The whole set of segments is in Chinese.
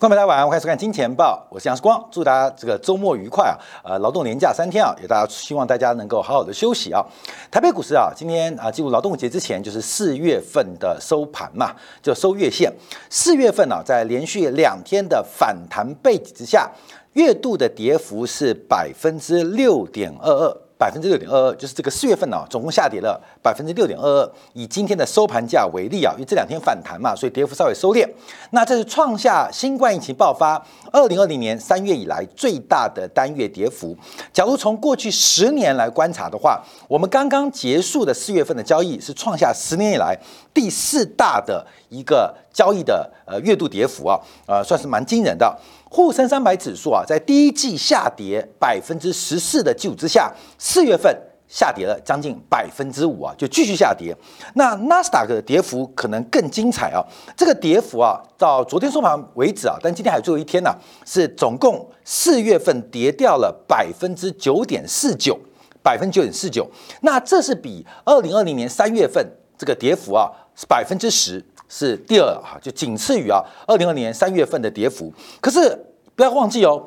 观众大家晚上好，欢迎收看《金钱报》，我是杨世光，祝大家这个周末愉快啊！呃，劳动年假三天啊，也大家希望大家能够好好的休息啊。台北股市啊，今天啊进入劳动节之前，就是四月份的收盘嘛，就收月线。四月份呢，在连续两天的反弹背景之下，月度的跌幅是百分之六点二二。百分之六点二二，就是这个四月份呢，总共下跌了百分之六点二二。以今天的收盘价为例啊，因为这两天反弹嘛，所以跌幅稍微收敛。那这是创下新冠疫情爆发二零二零年三月以来最大的单月跌幅。假如从过去十年来观察的话，我们刚刚结束的四月份的交易是创下十年以来第四大的一个交易的呃月度跌幅啊，呃，算是蛮惊人的。沪深三百指数啊，在第一季下跌百分之十四的基础之下，四月份下跌了将近百分之五啊，就继续下跌。那纳斯达克的跌幅可能更精彩啊，这个跌幅啊，到昨天收盘为止啊，但今天还有最后一天呢，是总共四月份跌掉了百分之九点四九，百分之九点四九。那这是比二零二零年三月份这个跌幅啊，是百分之十。是第二啊，就仅次于啊，二零二年三月份的跌幅。可是不要忘记哦，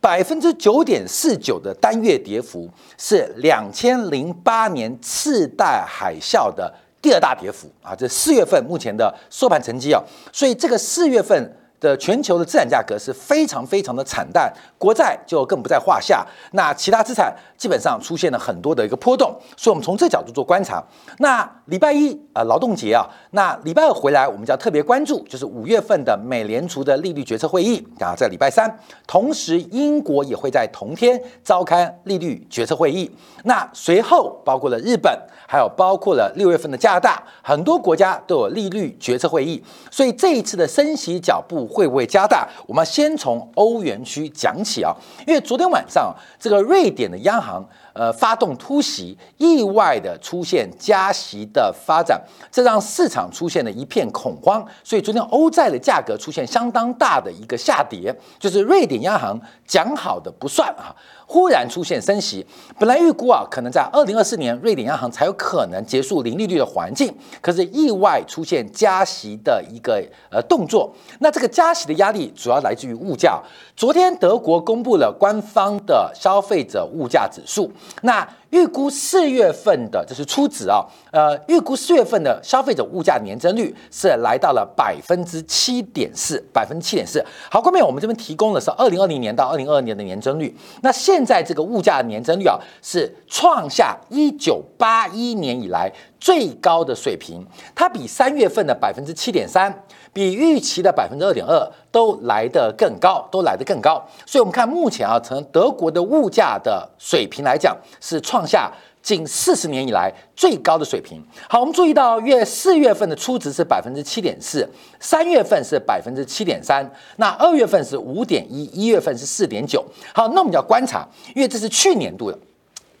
百分之九点四九的单月跌幅是两千零八年次贷海啸的第二大跌幅啊。这四月份目前的收盘成绩啊，所以这个四月份。的全球的资产价格是非常非常的惨淡，国债就更不在话下。那其他资产基本上出现了很多的一个波动，所以我们从这角度做观察。那礼拜一啊，劳动节啊，那礼拜二回来，我们就要特别关注，就是五月份的美联储的利率决策会议啊，在礼拜三，同时英国也会在同天召开利率决策会议。那随后包括了日本，还有包括了六月份的加拿大，很多国家都有利率决策会议。所以这一次的升息脚步。会不会加大？我们先从欧元区讲起啊，因为昨天晚上这个瑞典的央行呃发动突袭，意外的出现加息的发展，这让市场出现了一片恐慌，所以昨天欧债的价格出现相当大的一个下跌，就是瑞典央行讲好的不算啊。忽然出现升息，本来预估啊，可能在二零二四年瑞典央行才有可能结束零利率的环境，可是意外出现加息的一个呃动作。那这个加息的压力主要来自于物价。昨天德国公布了官方的消费者物价指数，那。预估四月份的这是初值啊，呃，预估四月份的消费者物价年增率是来到了百分之七点四，百分之七点四。好，后面我们这边提供的是二零二零年到二零二二年的年增率。那现在这个物价年增率啊，是创下一九八一年以来最高的水平，它比三月份的百分之七点三。比预期的百分之二点二都来得更高，都来得更高。所以，我们看目前啊，从德国的物价的水平来讲，是创下近四十年以来最高的水平。好，我们注意到月四月份的初值是百分之七点四，三月份是百分之七点三，那二月份是五点一，一月份是四点九。好，那我们就要观察，因为这是去年度的，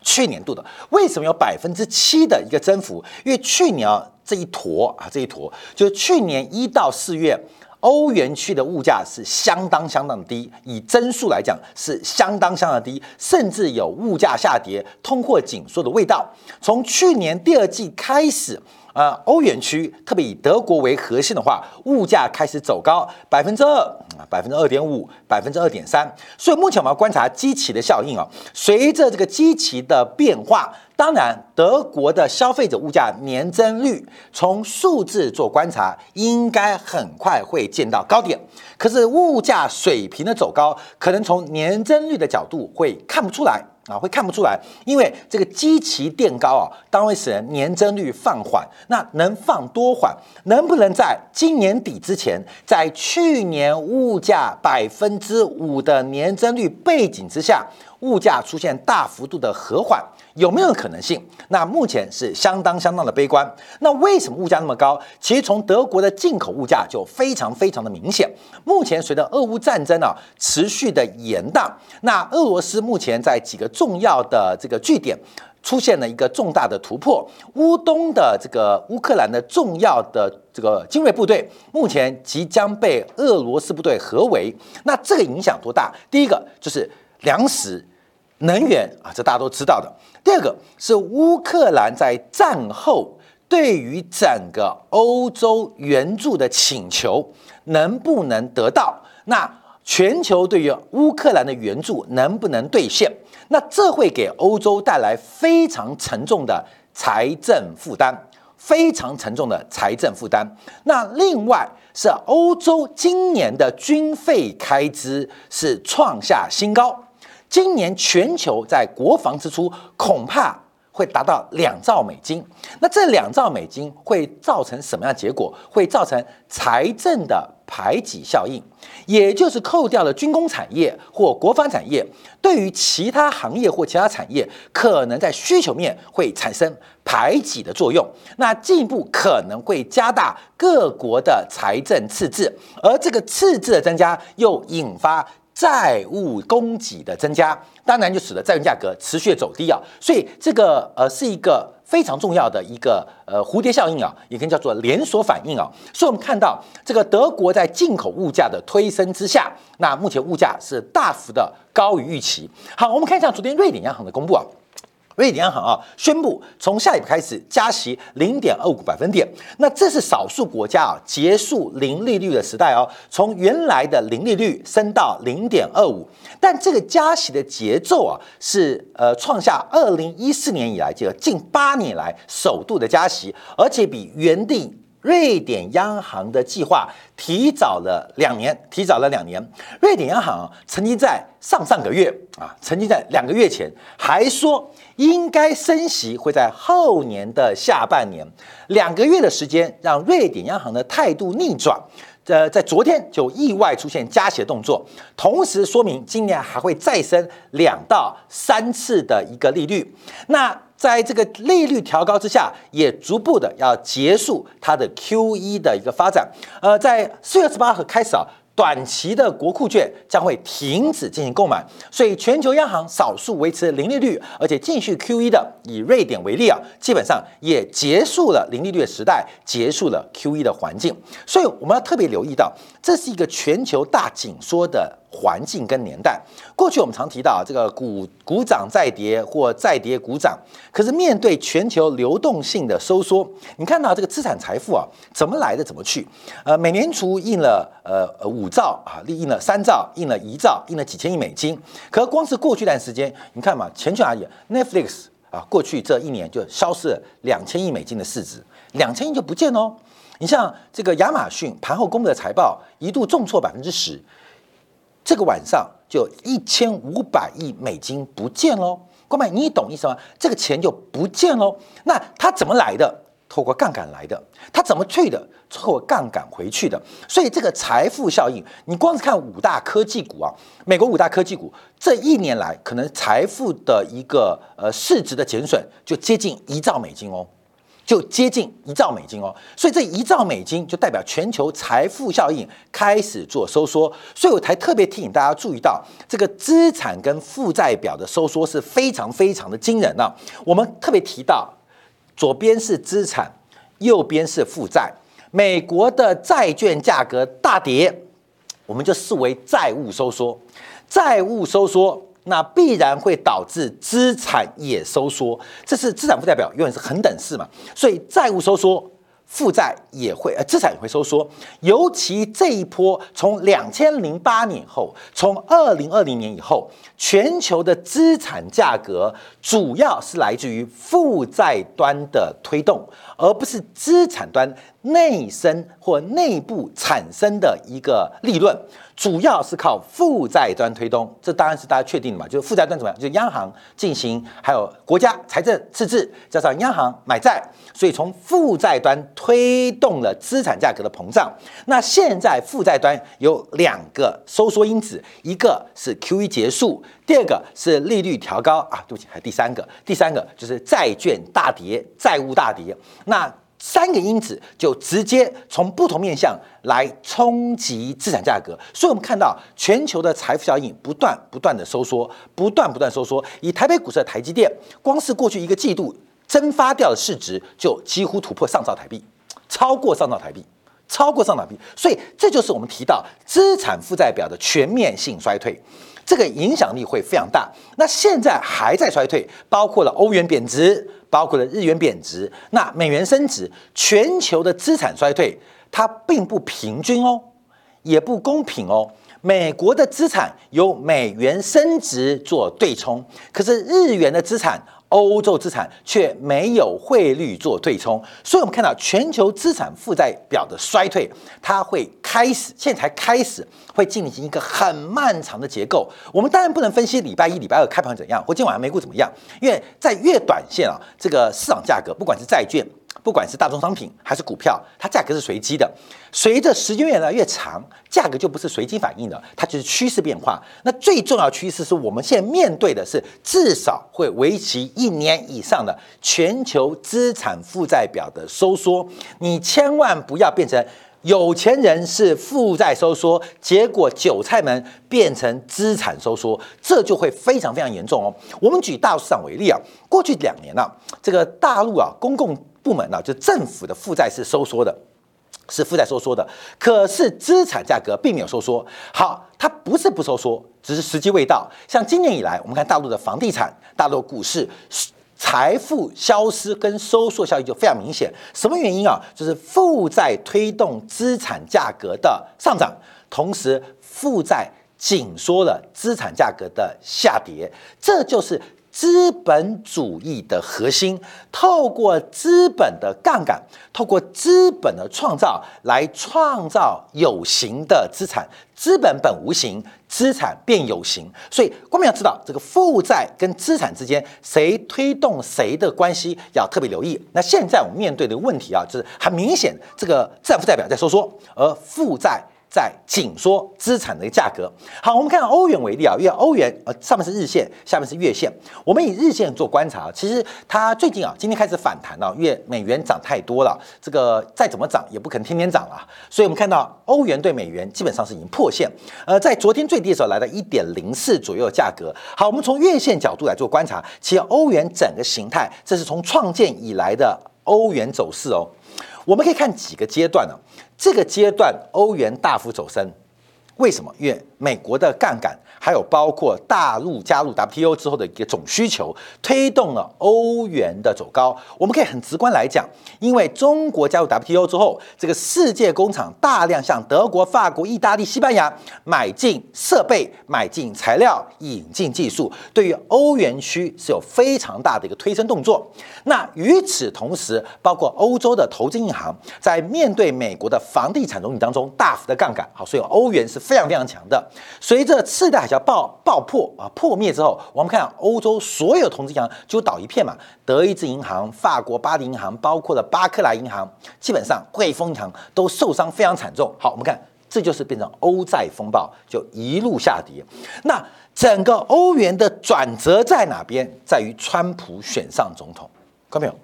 去年度的为什么有百分之七的一个增幅？因为去年啊。这一坨啊，这一坨就是去年一到四月，欧元区的物价是相当相当低，以增速来讲是相当相当低，甚至有物价下跌、通货紧缩的味道。从去年第二季开始。呃，欧元区特别以德国为核心的话，物价开始走高，百分之二啊，百分之二点五，百分之二点三。所以目前我们要观察基期的效应啊。随着这个基期的变化，当然德国的消费者物价年增率从数字做观察，应该很快会见到高点。可是物价水平的走高，可能从年增率的角度会看不出来。啊，会看不出来，因为这个基期垫高啊，当会使人年增率放缓。那能放多缓？能不能在今年底之前，在去年物价百分之五的年增率背景之下，物价出现大幅度的和缓？有没有可能性？那目前是相当相当的悲观。那为什么物价那么高？其实从德国的进口物价就非常非常的明显。目前随着俄乌战争啊持续的延宕，那俄罗斯目前在几个重要的这个据点出现了一个重大的突破。乌东的这个乌克兰的重要的这个精锐部队目前即将被俄罗斯部队合围。那这个影响多大？第一个就是粮食、能源啊，这大家都知道的。第二个是乌克兰在战后对于整个欧洲援助的请求能不能得到？那全球对于乌克兰的援助能不能兑现？那这会给欧洲带来非常沉重的财政负担，非常沉重的财政负担。那另外是欧洲今年的军费开支是创下新高，今年全球在国防支出恐怕。会达到两兆美金，那这两兆美金会造成什么样的结果？会造成财政的排挤效应，也就是扣掉了军工产业或国防产业，对于其他行业或其他产业，可能在需求面会产生排挤的作用。那进一步可能会加大各国的财政赤字，而这个赤字的增加又引发。债务供给的增加，当然就使得债券价格持续走低啊，所以这个呃是一个非常重要的一个呃蝴蝶效应啊，也可以叫做连锁反应啊。所以我们看到这个德国在进口物价的推升之下，那目前物价是大幅的高于预期。好，我们看一下昨天瑞典央行的公布啊。瑞典央行啊宣布，从下一步开始加息零点二五百分点。那这是少数国家啊结束零利率的时代哦，从原来的零利率升到零点二五。但这个加息的节奏啊，是呃创下二零一四年以来这个近八年来首度的加息，而且比原定。瑞典央行的计划提早了两年，提早了两年。瑞典央行曾经在上上个月啊，曾经在两个月前还说应该升息会在后年的下半年。两个月的时间让瑞典央行的态度逆转，呃，在昨天就意外出现加息的动作，同时说明今年还会再升两到三次的一个利率。那。在这个利率调高之下，也逐步的要结束它的 Q E 的一个发展。呃，在四月十八号开始啊。短期的国库券将会停止进行购买，所以全球央行少数维持零利率，而且继续 QE 的，以瑞典为例啊，基本上也结束了零利率的时代，结束了 QE 的环境。所以我们要特别留意到，这是一个全球大紧缩的环境跟年代。过去我们常提到这个股股涨再跌或再跌股涨，可是面对全球流动性的收缩，你看到这个资产财富啊，怎么来的怎么去？呃，美联储印了呃呃五。兆啊，利印了三兆，印了一兆，印了几千亿美金。可光是过去一段时间，你看嘛，前去而已，Netflix 啊，过去这一年就消失了两千亿美金的市值，两千亿就不见哦。你像这个亚马逊盘后公布的财报，一度重挫百分之十，这个晚上就一千五百亿美金不见喽。哥们，你懂意思吗？这个钱就不见喽。那它怎么来的？透过杠杆来的，它怎么去的？透过杠杆回去的。所以这个财富效应，你光是看五大科技股啊，美国五大科技股这一年来可能财富的一个呃市值的减损就接近一兆美金哦，就接近一兆美金哦。所以这一兆美金就代表全球财富效应开始做收缩。所以我才特别提醒大家注意到，这个资产跟负债表的收缩是非常非常的惊人啊。我们特别提到。左边是资产，右边是负债。美国的债券价格大跌，我们就视为债务收缩。债务收缩，那必然会导致资产也收缩。这是资产负债表永远是恒等式嘛？所以债务收缩。负债也会，呃，资产也会收缩。尤其这一波，从两千零八年后，从二零二零年以后，全球的资产价格主要是来自于负债端的推动，而不是资产端内生或内部产生的一个利润。主要是靠负债端推动，这当然是大家确定的嘛，就是负债端怎么样？就是央行进行，还有国家财政赤字，加上央行买债，所以从负债端推动了资产价格的膨胀。那现在负债端有两个收缩因子，一个是 QE 结束，第二个是利率调高啊，对不起，还有第三个，第三个就是债券大跌，债务大跌。那三个因子就直接从不同面向来冲击资产价格，所以我们看到全球的财富效应不断不断的收缩，不断不断收缩。以台北股市的台积电，光是过去一个季度蒸发掉的市值就几乎突破上兆台币，超过上兆台币，超过上兆台币。所以这就是我们提到资产负债表的全面性衰退。这个影响力会非常大。那现在还在衰退，包括了欧元贬值，包括了日元贬值，那美元升值，全球的资产衰退，它并不平均哦，也不公平哦。美国的资产由美元升值做对冲，可是日元的资产。欧洲资产却没有汇率做对冲，所以我们看到全球资产负债表的衰退，它会开始，现在才开始会进行一个很漫长的结构。我们当然不能分析礼拜一、礼拜二开盘怎样，或今晚美股怎么样，因为在越短线啊，这个市场价格，不管是债券。不管是大宗商品还是股票，它价格是随机的。随着时间越来越长，价格就不是随机反应的，它就是趋势变化。那最重要趋势是我们现在面对的是至少会维持一年以上的全球资产负债表的收缩。你千万不要变成有钱人是负债收缩，结果韭菜们变成资产收缩，这就会非常非常严重哦。我们举大陆市场为例啊，过去两年呢，这个大陆啊公共部门呢，就政府的负债是收缩的，是负债收缩的，可是资产价格并没有收缩。好，它不是不收缩，只是时机未到。像今年以来，我们看大陆的房地产、大陆股市财富消失跟收缩效应就非常明显。什么原因啊？就是负债推动资产价格的上涨，同时负债紧缩了资产价格的下跌，这就是。资本主义的核心，透过资本的杠杆，透过资本的创造来创造有形的资产。资本本无形，资产变有形。所以，我们要知道这个负债跟资产之间谁推动谁的关系，要特别留意。那现在我们面对的问题啊，就是很明显，这个资产负债表在收缩，而负债。在紧缩资产的一个价格。好，我们看欧元为例啊，因为欧元呃上面是日线，下面是月线。我们以日线做观察，其实它最近啊，今天开始反弹了，因为美元涨太多了，这个再怎么涨也不可能天天涨啊。所以我们看到欧元对美元基本上是已经破线，呃，在昨天最低的时候来到一点零四左右的价格。好，我们从月线角度来做观察，其实欧元整个形态，这是从创建以来的欧元走势哦。我们可以看几个阶段呢？这个阶段欧元大幅走升，为什么？因为美国的杠杆。还有包括大陆加入 WTO 之后的一个总需求，推动了欧元的走高。我们可以很直观来讲，因为中国加入 WTO 之后，这个世界工厂大量向德国、法国、意大利、西班牙买进设备、买进材料、引进技术，对于欧元区是有非常大的一个推升动作。那与此同时，包括欧洲的投资银行在面对美国的房地产融资当中大幅的杠杆，好，所以欧元是非常非常强的。随着次贷爆爆破啊破灭之后，我们看欧洲所有投资银行就倒一片嘛，德意志银行、法国巴黎银行，包括了巴克莱银行，基本上汇丰银行都受伤非常惨重。好，我们看这就是变成欧债风暴，就一路下跌。那整个欧元的转折在哪边？在于川普选上总统，看到没有？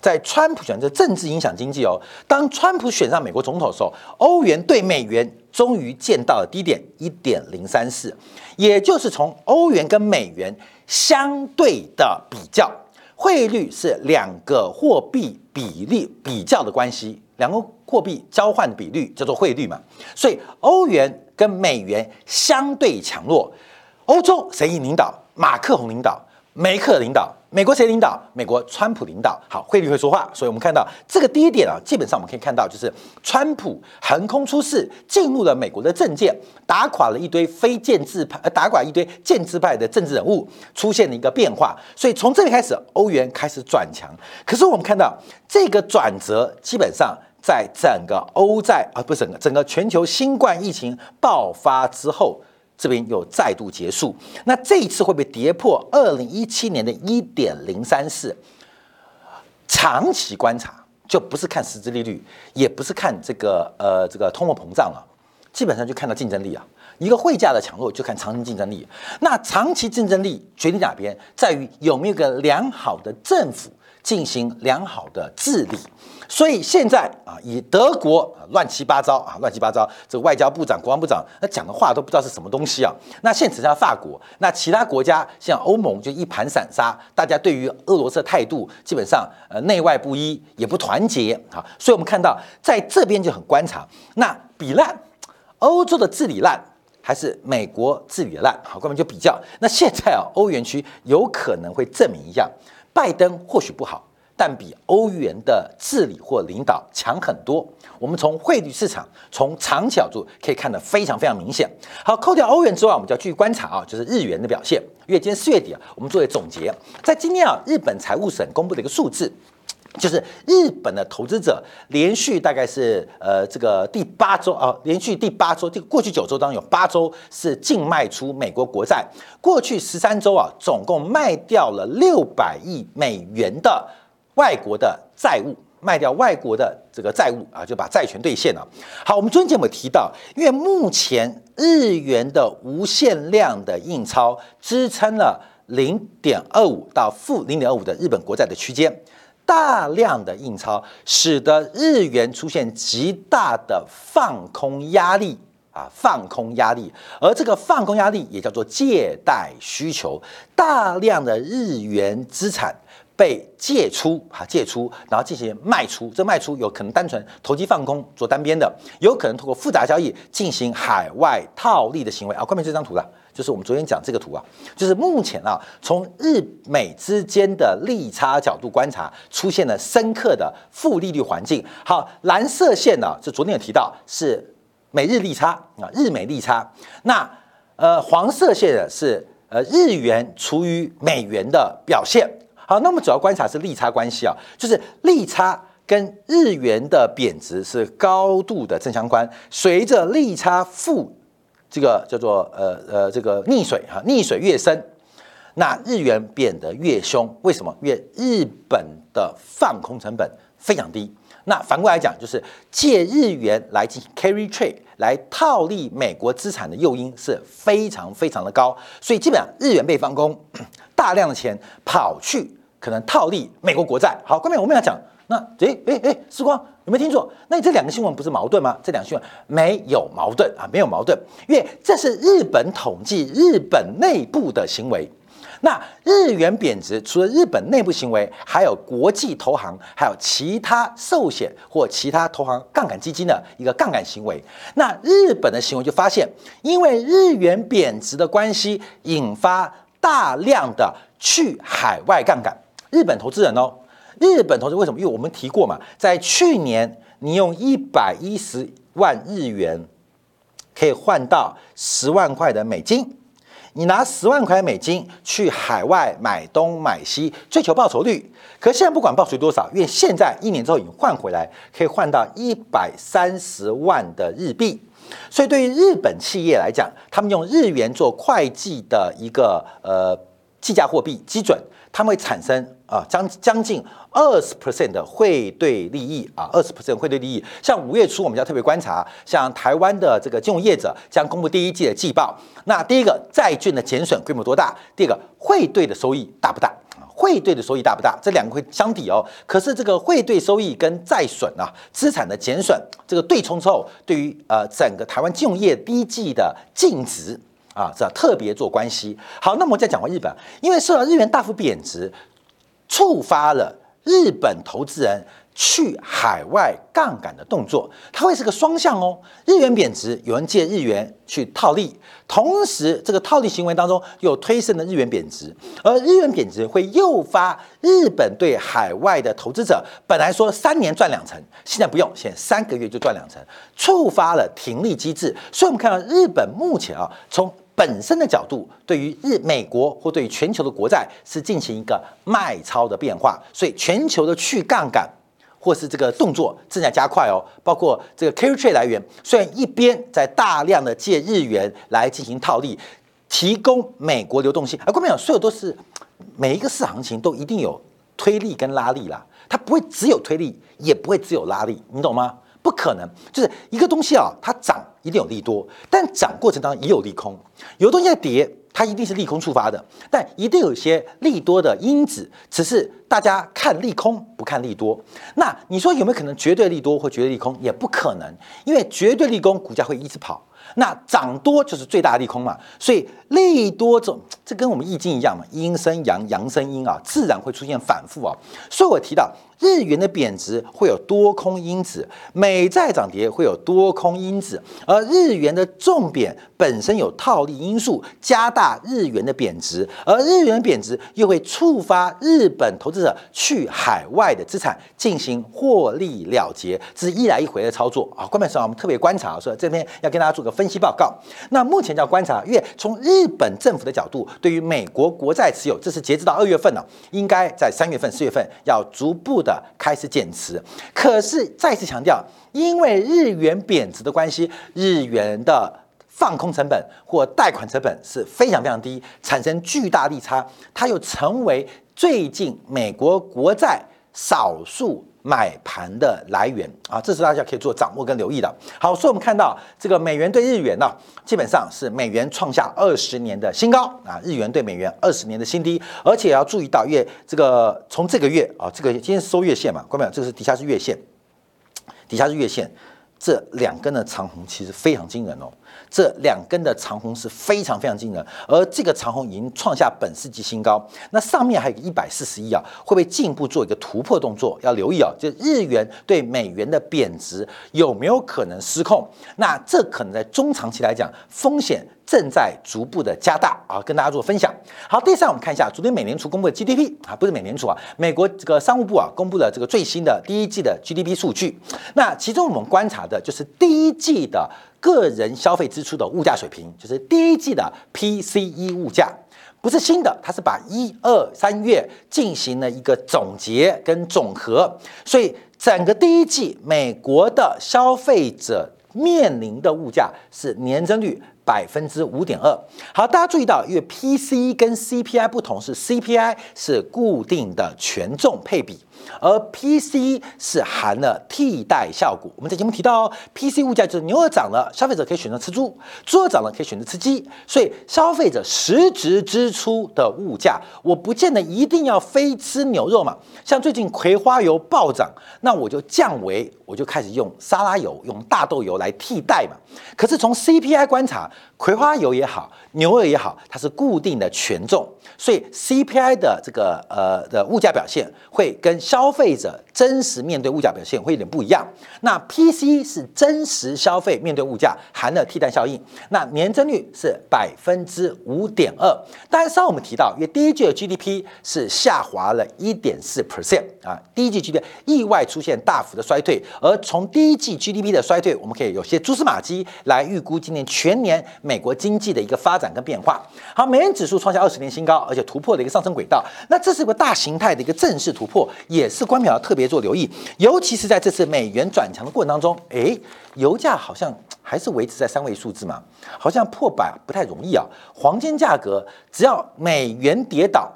在川普选择政治影响经济哦。当川普选上美国总统的时候，欧元对美元。终于见到了低点一点零三四，也就是从欧元跟美元相对的比较，汇率是两个货币比例比较的关系，两个货币交换比率叫做汇率嘛。所以欧元跟美元相对强弱，欧洲谁领导？马克宏领导，梅克领导。美国谁领导？美国川普领导。好，汇率会说话，所以我们看到这个低点啊，基本上我们可以看到，就是川普横空出世，进入了美国的政界，打垮了一堆非建制派，呃，打垮一堆建制派的政治人物，出现了一个变化。所以从这里开始，欧元开始转强。可是我们看到这个转折，基本上在整个欧债啊，不是整个整个全球新冠疫情爆发之后。这边又再度结束，那这一次会不会跌破二零一七年的一点零三四？长期观察就不是看实质利率，也不是看这个呃这个通货膨胀了，基本上就看到竞争力啊。一个汇价的强弱就看长期竞争力。那长期竞争力决定哪边，在于有没有个良好的政府进行良好的治理。所以现在啊，以德国啊乱七八糟啊，乱七八糟，这个外交部长、国防部长那讲的话都不知道是什么东西啊。那现在法国，那其他国家像欧盟就一盘散沙，大家对于俄罗斯的态度基本上呃内外不一，也不团结啊。所以我们看到在这边就很观察，那比烂，欧洲的治理烂还是美国治理的烂？好，我们就比较。那现在啊，欧元区有可能会证明一下，拜登或许不好。但比欧元的治理或领导强很多。我们从汇率市场，从长角度可以看得非常非常明显。好，扣掉欧元之外，我们就要继续观察啊，就是日元的表现。因为今天四月底啊，我们作为总结，在今天啊，日本财务省公布的一个数字。就是日本的投资者连续大概是呃这个第八周啊，连续第八周，这个过去九周当中有八周是净卖出美国国债，过去十三周啊，总共卖掉了六百亿美元的外国的债务，卖掉外国的这个债务啊，就把债权兑现了。好，我们昨天节目提到，因为目前日元的无限量的印钞支撑了零点二五到负零点二五的日本国债的区间。大量的印钞使得日元出现极大的放空压力啊，放空压力，而这个放空压力也叫做借贷需求，大量的日元资产被借出啊，借出，然后进行卖出，这卖出有可能单纯投机放空做单边的，有可能通过复杂交易进行海外套利的行为啊，关闭这张图了。就是我们昨天讲这个图啊，就是目前啊，从日美之间的利差角度观察，出现了深刻的负利率环境。好，蓝色线呢，就昨天有提到是美日利差啊，日美利差。那呃，黄色线的是呃日元除于美元的表现。好，那么主要观察是利差关系啊，就是利差跟日元的贬值是高度的正相关，随着利差负。这个叫做呃呃，这个溺水哈，溺水越深，那日元贬得越凶。为什么？因为日本的放空成本非常低。那反过来讲，就是借日元来进行 carry trade 来套利美国资产的诱因是非常非常的高。所以基本上日元被放空，大量的钱跑去可能套利美国国债。好，后面我们要讲。那诶诶诶，时光有没有听错？那这两个新闻不是矛盾吗？这两个新闻没有矛盾啊，没有矛盾，因为这是日本统计日本内部的行为。那日元贬值，除了日本内部行为，还有国际投行，还有其他寿险或其他投行杠杆基金的一个杠杆行为。那日本的行为就发现，因为日元贬值的关系，引发大量的去海外杠杆，日本投资人哦。日本投资为什么？因为我们提过嘛，在去年你用一百一十万日元可以换到十万块的美金，你拿十万块美金去海外买东买西，追求报酬率。可现在不管报酬多少，因为现在一年之后已经换回来，可以换到一百三十万的日币。所以对于日本企业来讲，他们用日元做会计的一个呃计价货币基准，他们会产生。啊，将将近二十 percent 的汇兑利益啊，二十 percent 汇兑利益。像五月初，我们要特别观察，像台湾的这个金融业者将公布第一季的季报。那第一个债券的减损规模多大？第二个汇兑的收益大不大？汇兑的收益大不大？这两个会相抵哦。可是这个汇兑收益跟债损啊，资产的减损，这个对冲之后，对于呃整个台湾金融业第一季的净值啊，这特别做关系。好，那么再讲回日本，因为受到日元大幅贬值。触发了日本投资人去海外杠杆的动作，它会是个双向哦。日元贬值，有人借日元去套利，同时这个套利行为当中又推升了日元贬值，而日元贬值会诱发日本对海外的投资者，本来说三年赚两成，现在不用，现在三个月就赚两成，触发了停利机制。所以我们看到日本目前啊，从本身的角度，对于日美国或对于全球的国债是进行一个卖超的变化，所以全球的去杠杆或是这个动作正在加快哦。包括这个 carry trade 来源，虽然一边在大量的借日元来进行套利，提供美国流动性，而关键讲所有都是每一个市行情都一定有推力跟拉力啦，它不会只有推力，也不会只有拉力，你懂吗？不可能，就是一个东西啊，它涨一定有利多，但涨过程当中也有利空。有东西在跌，它一定是利空触发的，但一定有一些利多的因子，只是大家看利空不看利多。那你说有没有可能绝对利多或绝对利空？也不可能，因为绝对利空股价会一直跑，那涨多就是最大利空嘛，所以利多这这跟我们易经一样嘛，阴生阳，阳生阴啊，自然会出现反复啊。所以我提到日元的贬值会有多空因子，美债涨跌会有多空因子，而日元的重贬本身有套利因素，加大日元的贬值，而日元贬值又会触发日本投资者去海外的资产进行获利了结，这是一来一回的操作啊。关键是啊，我们特别观察说这边要跟大家做个分。析报告，那目前要观察，因为从日本政府的角度，对于美国国债持有，这是截止到二月份呢，应该在三月份、四月份要逐步的开始减持。可是再次强调，因为日元贬值的关系，日元的放空成本或贷款成本是非常非常低，产生巨大利差，它又成为最近美国国债少数。买盘的来源啊，这是大家可以做掌握跟留意的。好，所以我们看到这个美元对日元呢，基本上是美元创下二十年的新高啊，日元对美元二十年的新低，而且要注意到，月这个从这个月啊，这个今天收月线嘛，关没有？这个是底下是月线，底下是月线，这两根的长红其实非常惊人哦。这两根的长红是非常非常惊人，而这个长红已经创下本世纪新高。那上面还有个一百四十一啊，会不会进一步做一个突破动作？要留意啊，就日元对美元的贬值有没有可能失控？那这可能在中长期来讲，风险正在逐步的加大啊，跟大家做分享。好，第三我们看一下昨天美联储公布的 GDP 啊，不是美联储啊，美国这个商务部啊公布了这个最新的第一季的 GDP 数据。那其中我们观察的就是第一季的。个人消费支出的物价水平，就是第一季的 PCE 物价，不是新的，它是把一二三月进行了一个总结跟总和，所以整个第一季美国的消费者面临的物价是年增率百分之五点二。好，大家注意到，因为 PCE 跟 CPI 不同，是 CPI 是固定的权重配比。而 PC 是含了替代效果。我们在节目提到哦，PC 物价就是牛耳涨了，消费者可以选择吃猪；猪肉涨了，可以选择吃鸡。所以消费者实质支出的物价，我不见得一定要非吃牛肉嘛。像最近葵花油暴涨，那我就降为，我就开始用沙拉油、用大豆油来替代嘛。可是从 CPI 观察，葵花油也好，牛肉也好，它是固定的权重，所以 CPI 的这个呃的物价表现会跟消费者真实面对物价表现会有点不一样。那 PC 是真实消费面对物价含了替代效应，那年增率是百分之五点二。当然，上我们提到，因为第一季的 GDP 是下滑了一点四 percent 啊，第一季 GDP 意外出现大幅的衰退，而从第一季 GDP 的衰退，我们可以有些蛛丝马迹来预估今年全年。美国经济的一个发展跟变化，好，美元指数创下二十年新高，而且突破了一个上升轨道，那这是个大形态的一个正式突破，也是官票要特别做留意，尤其是在这次美元转强的过程当中，诶，油价好像还是维持在三位数字嘛，好像破百不太容易啊，黄金价格只要美元跌倒，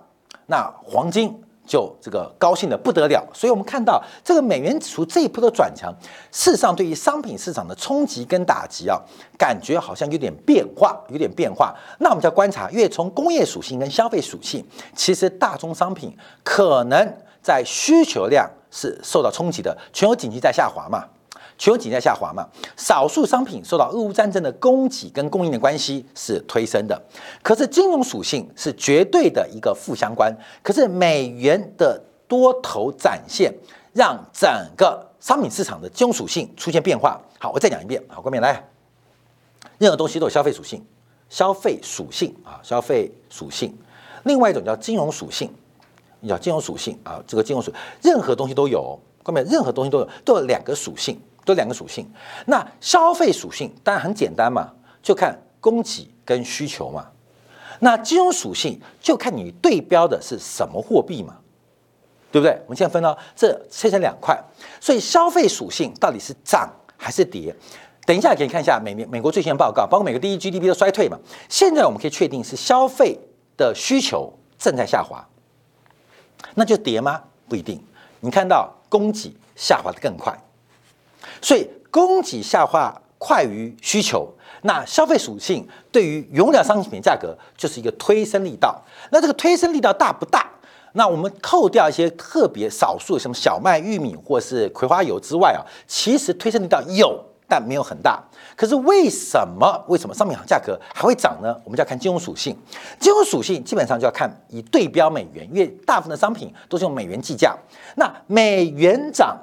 那黄金。就这个高兴的不得了，所以我们看到这个美元指数这一波的转强，事实上对于商品市场的冲击跟打击啊，感觉好像有点变化，有点变化。那我们就要观察，因为从工业属性跟消费属性，其实大宗商品可能在需求量是受到冲击的，全球经济在下滑嘛。全球景在下滑嘛，少数商品受到俄乌战争的供给跟供应的关系是推升的，可是金融属性是绝对的一个负相关。可是美元的多头展现，让整个商品市场的金融属性出现变化。好，我再讲一遍，好，各位来，任何东西都有消费属性，消费属性啊，消费属性。另外一种叫金融属性，叫金融属性啊，这个金融属任何东西都有，各位，任何东西都有，都有两个属性。都两个属性，那消费属性当然很简单嘛，就看供给跟需求嘛。那金融属性就看你对标的是什么货币嘛，对不对？我们现在分到这切成两块，所以消费属性到底是涨还是跌？等一下可以看一下美美美国最新的报告，包括美国第一 GDP 的衰退嘛。现在我们可以确定是消费的需求正在下滑，那就跌吗？不一定。你看到供给下滑的更快。所以供给下滑快于需求，那消费属性对于原料商品价格就是一个推升力道。那这个推升力道大不大？那我们扣掉一些特别少数什么小麦、玉米或是葵花油之外啊，其实推升力道有。但没有很大。可是为什么为什么商品行价格还会涨呢？我们就要看金融属性。金融属性基本上就要看以对标美元，因为大部分的商品都是用美元计价。那美元涨，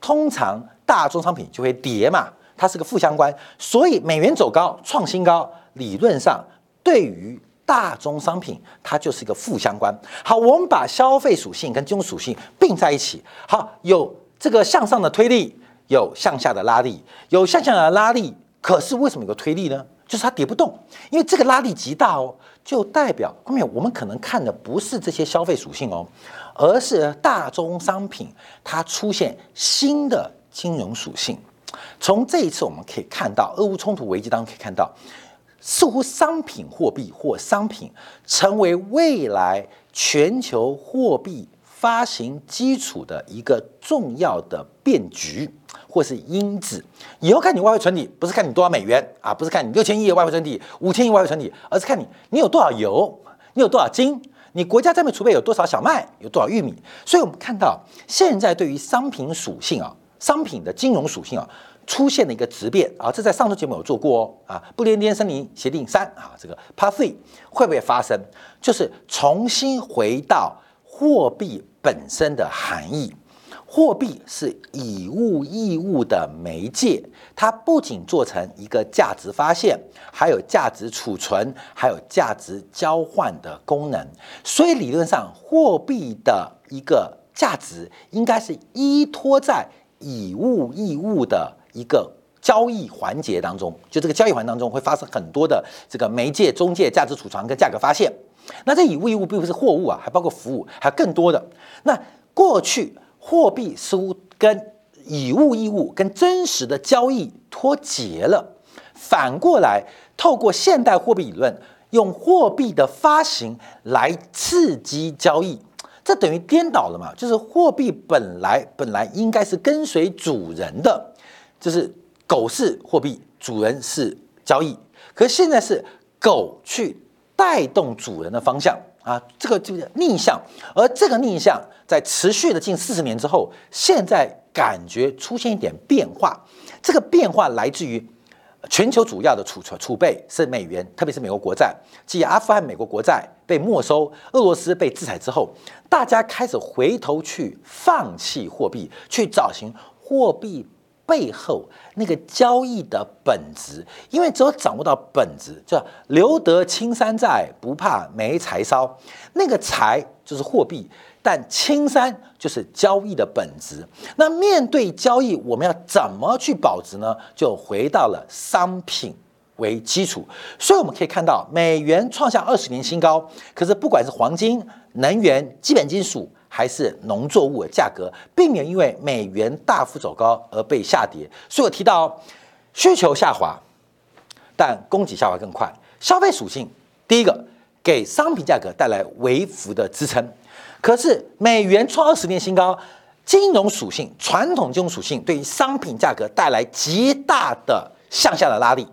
通常大宗商品就会跌嘛，它是个负相关。所以美元走高创新高，理论上对于大宗商品它就是一个负相关。好，我们把消费属性跟金融属性并在一起，好，有这个向上的推力，有向下的拉力，有向下的拉力。可是为什么有个推力呢？就是它跌不动，因为这个拉力极大哦，就代表后面我们可能看的不是这些消费属性哦，而是大宗商品它出现新的金融属性。从这一次我们可以看到，俄乌冲突危机当中可以看到，似乎商品货币或商品成为未来全球货币发行基础的一个重要的变局。或是因子，以后看你外汇存底，不是看你多少美元啊，不是看你六千亿的外汇存底、五千亿外汇存底，而是看你你有多少油，你有多少金，你国家战备储备有多少小麦，有多少玉米。所以，我们看到现在对于商品属性啊，商品的金融属性啊，出现了一个质变啊，这在上周节目有做过哦啊，不列颠森林协定三啊，这个 Part Three 会不会发生？就是重新回到货币本身的含义。货币是以物易物的媒介，它不仅做成一个价值发现，还有价值储存，还有价值交换的功能。所以理论上，货币的一个价值应该是依托在以物易物的一个交易环节当中。就这个交易环当中会发生很多的这个媒介、中介、价值储存跟价格发现。那这以物易物并不是货物啊，还包括服务，还有更多的。那过去。货币似乎跟以物易物、跟真实的交易脱节了。反过来，透过现代货币理论，用货币的发行来刺激交易，这等于颠倒了嘛？就是货币本来本来应该是跟随主人的，就是狗是货币，主人是交易。可现在是狗去带动主人的方向。啊，这个就是逆向，而这个逆向在持续的近四十年之后，现在感觉出现一点变化。这个变化来自于全球主要的储存储备是美元，特别是美国国债。继阿富汗美国国债被没收，俄罗斯被制裁之后，大家开始回头去放弃货币，去找寻货币。背后那个交易的本质，因为只有掌握到本质，叫留得青山在，不怕没柴烧。那个柴就是货币，但青山就是交易的本质。那面对交易，我们要怎么去保值呢？就回到了商品为基础。所以我们可以看到，美元创下二十年新高，可是不管是黄金、能源、基本金属。还是农作物的价格，避免因为美元大幅走高而被下跌。所以我提到需求下滑，但供给下滑更快。消费属性，第一个给商品价格带来微幅的支撑。可是美元创二十年新高，金融属性、传统金融属性对于商品价格带来极大的向下的拉力。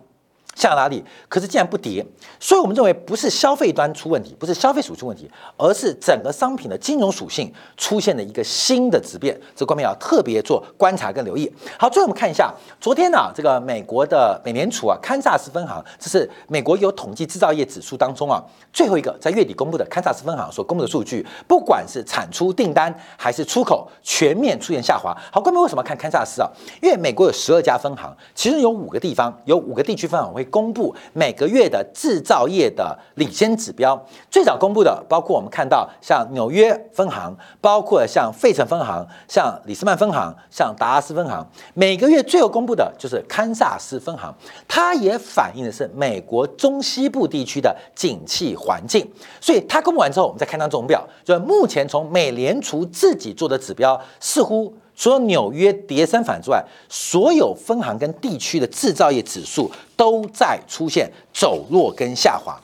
下哪里？可是竟然不跌，所以我们认为不是消费端出问题，不是消费属性问题，而是整个商品的金融属性出现了一个新的质变，这方面要特别做观察跟留意。好，最后我们看一下昨天呢，这个美国的美联储啊，堪萨斯分行，这是美国有统计制造业指数当中啊最后一个在月底公布的堪萨斯分行所公布的数据，不管是产出订单还是出口，全面出现下滑。好，各位为什么看堪萨斯啊？因为美国有十二家分行，其中有五个地方有五个地区分行会。公布每个月的制造业的领先指标，最早公布的包括我们看到像纽约分行，包括像费城分行、像里斯曼分行、像达拉斯分行。每个月最后公布的就是堪萨斯分行，它也反映的是美国中西部地区的景气环境。所以它公布完之后，我们再看它总表，就目前从美联储自己做的指标，似乎。除了纽约跌升反之外，所有分行跟地区的制造业指数都在出现走弱跟下滑，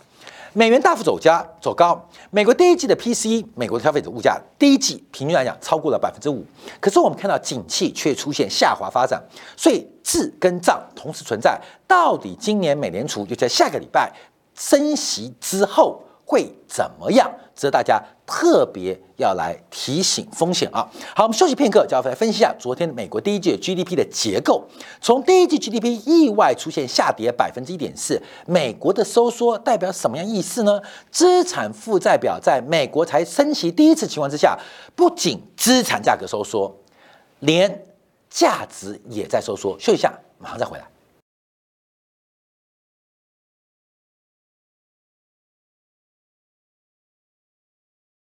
美元大幅走加走高。美国第一季的 PCE，美国的消费者物价第一季平均来讲超过了百分之五，可是我们看到景气却出现下滑发展，所以字跟账同时存在。到底今年美联储就在下个礼拜升息之后？会怎么样？值得大家特别要来提醒风险啊！好，我们休息片刻，就要来分析一下昨天美国第一季 GDP 的结构。从第一季 GDP 意外出现下跌百分之一点四，美国的收缩代表什么样意思呢？资产负债表在美国才升息第一次情况之下，不仅资产价格收缩，连价值也在收缩。休息一下，马上再回来。